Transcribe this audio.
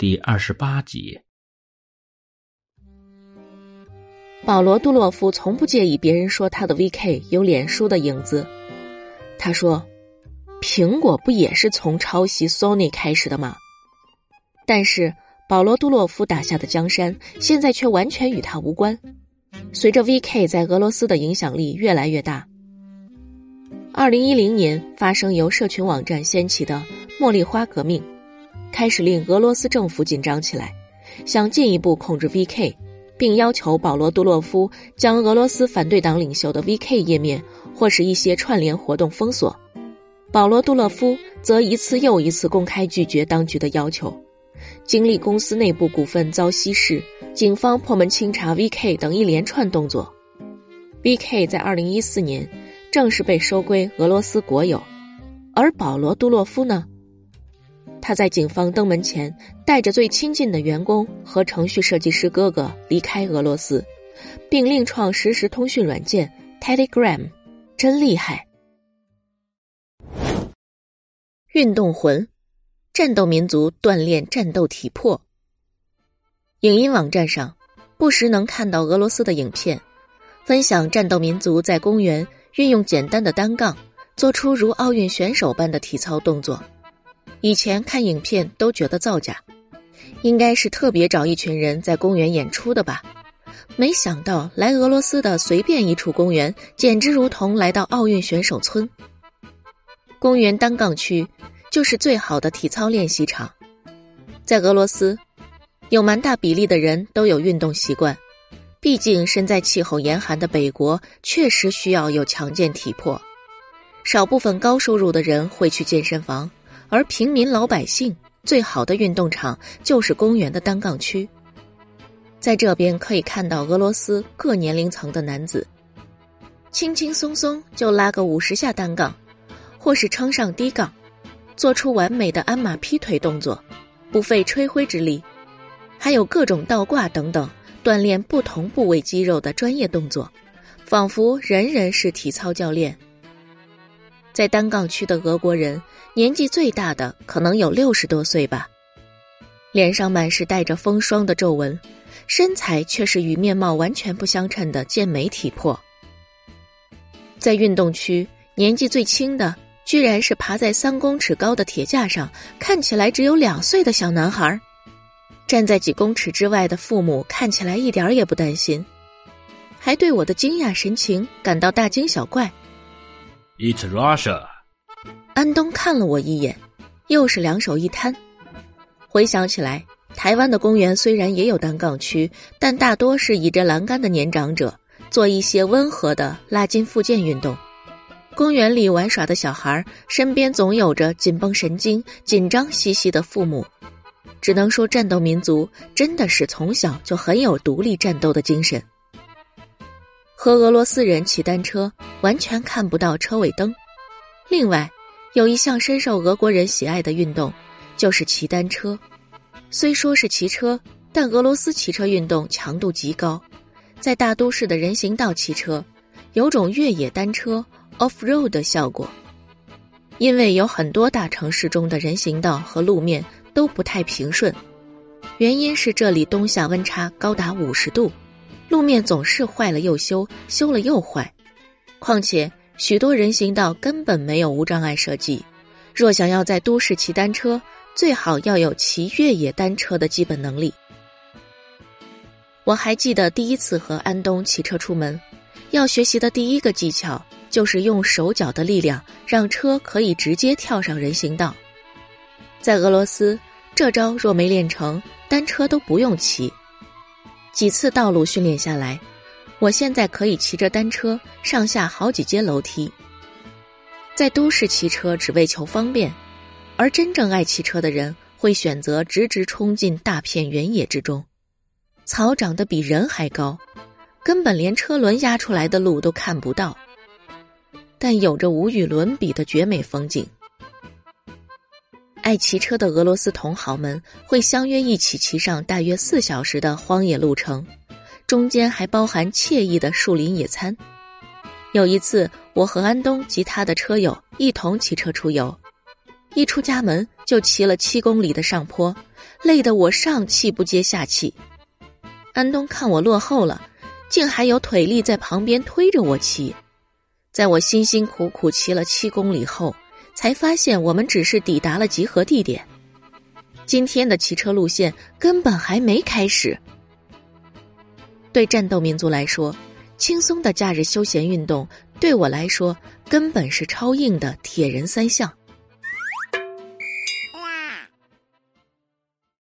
第二十八集。保罗·杜洛夫从不介意别人说他的 VK 有脸书的影子。他说：“苹果不也是从抄袭 Sony 开始的吗？”但是保罗·杜洛夫打下的江山，现在却完全与他无关。随着 VK 在俄罗斯的影响力越来越大，二零一零年发生由社群网站掀起的茉莉花革命。开始令俄罗斯政府紧张起来，想进一步控制 VK，并要求保罗·杜洛夫将俄罗斯反对党领袖的 VK 页面或是一些串联活动封锁。保罗·杜洛夫则一次又一次公开拒绝当局的要求。经历公司内部股份遭稀释、警方破门清查 VK 等一连串动作，VK 在2014年正式被收归俄罗斯国有。而保罗·杜洛夫呢？他在警方登门前，带着最亲近的员工和程序设计师哥哥离开俄罗斯，并另创实时通讯软件 Telegram，真厉害！运动魂，战斗民族锻炼战斗体魄。影音网站上，不时能看到俄罗斯的影片，分享战斗民族在公园运用简单的单杠，做出如奥运选手般的体操动作。以前看影片都觉得造假，应该是特别找一群人在公园演出的吧。没想到来俄罗斯的随便一处公园，简直如同来到奥运选手村。公园单杠区就是最好的体操练习场。在俄罗斯，有蛮大比例的人都有运动习惯，毕竟身在气候严寒的北国，确实需要有强健体魄。少部分高收入的人会去健身房。而平民老百姓最好的运动场就是公园的单杠区，在这边可以看到俄罗斯各年龄层的男子，轻轻松松就拉个五十下单杠，或是撑上低杠，做出完美的鞍马劈腿动作，不费吹灰之力，还有各种倒挂等等锻炼不同部位肌肉的专业动作，仿佛人人是体操教练。在单杠区的俄国人，年纪最大的可能有六十多岁吧，脸上满是带着风霜的皱纹，身材却是与面貌完全不相称的健美体魄。在运动区，年纪最轻的居然是爬在三公尺高的铁架上，看起来只有两岁的小男孩。站在几公尺之外的父母看起来一点也不担心，还对我的惊讶神情感到大惊小怪。It's Russia。安东看了我一眼，又是两手一摊。回想起来，台湾的公园虽然也有单杠区，但大多是倚着栏杆的年长者做一些温和的拉筋复健运动。公园里玩耍的小孩身边总有着紧绷神经、紧张兮兮的父母。只能说，战斗民族真的是从小就很有独立战斗的精神。和俄罗斯人骑单车完全看不到车尾灯。另外，有一项深受俄国人喜爱的运动，就是骑单车。虽说是骑车，但俄罗斯骑车运动强度极高，在大都市的人行道骑车，有种越野单车 off road 的效果。因为有很多大城市中的人行道和路面都不太平顺，原因是这里冬夏温差高达五十度。路面总是坏了又修，修了又坏。况且许多人行道根本没有无障碍设计。若想要在都市骑单车，最好要有骑越野单车的基本能力。我还记得第一次和安东骑车出门，要学习的第一个技巧就是用手脚的力量让车可以直接跳上人行道。在俄罗斯，这招若没练成，单车都不用骑。几次道路训练下来，我现在可以骑着单车上下好几阶楼梯。在都市骑车只为求方便，而真正爱骑车的人会选择直直冲进大片原野之中。草长得比人还高，根本连车轮压出来的路都看不到，但有着无与伦比的绝美风景。爱骑车的俄罗斯同好们会相约一起骑上大约四小时的荒野路程，中间还包含惬意的树林野餐。有一次，我和安东及他的车友一同骑车出游，一出家门就骑了七公里的上坡，累得我上气不接下气。安东看我落后了，竟还有腿力在旁边推着我骑。在我辛辛苦苦骑了七公里后，才发现我们只是抵达了集合地点。今天的骑车路线根本还没开始。对战斗民族来说，轻松的假日休闲运动，对我来说根本是超硬的铁人三项。